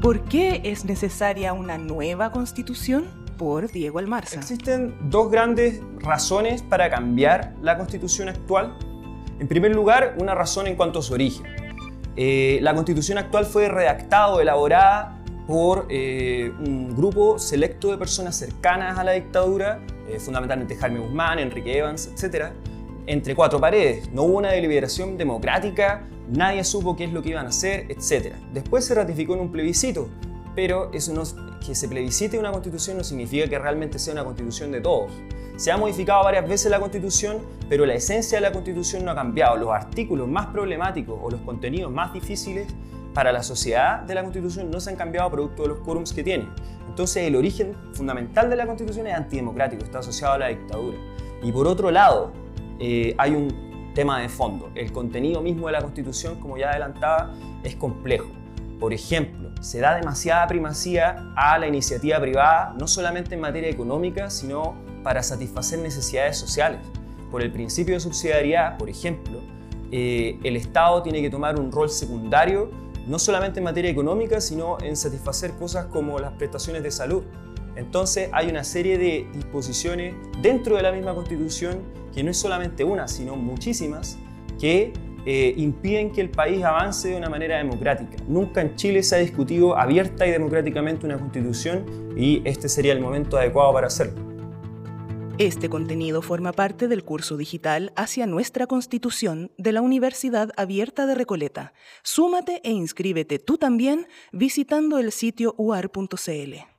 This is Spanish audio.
¿Por qué es necesaria una nueva constitución? Por Diego Almarza. Existen dos grandes razones para cambiar la constitución actual. En primer lugar, una razón en cuanto a su origen. Eh, la constitución actual fue redactada o elaborada por eh, un grupo selecto de personas cercanas a la dictadura, eh, fundamentalmente Jaime Guzmán, Enrique Evans, etc., entre cuatro paredes. No hubo una deliberación democrática, nadie supo qué es lo que iban a hacer, etc. Después se ratificó en un plebiscito, pero eso no, que se plebiscite una constitución no significa que realmente sea una constitución de todos. Se ha modificado varias veces la constitución, pero la esencia de la constitución no ha cambiado. Los artículos más problemáticos o los contenidos más difíciles para la sociedad de la constitución no se han cambiado producto de los quórums que tiene. Entonces el origen fundamental de la constitución es antidemocrático, está asociado a la dictadura. Y por otro lado, eh, hay un tema de fondo. El contenido mismo de la Constitución, como ya adelantaba, es complejo. Por ejemplo, se da demasiada primacía a la iniciativa privada, no solamente en materia económica, sino para satisfacer necesidades sociales. Por el principio de subsidiariedad, por ejemplo, eh, el Estado tiene que tomar un rol secundario, no solamente en materia económica, sino en satisfacer cosas como las prestaciones de salud. Entonces hay una serie de disposiciones dentro de la misma Constitución, que no es solamente una, sino muchísimas, que eh, impiden que el país avance de una manera democrática. Nunca en Chile se ha discutido abierta y democráticamente una Constitución y este sería el momento adecuado para hacerlo. Este contenido forma parte del curso digital hacia nuestra Constitución de la Universidad Abierta de Recoleta. Súmate e inscríbete tú también visitando el sitio uar.cl.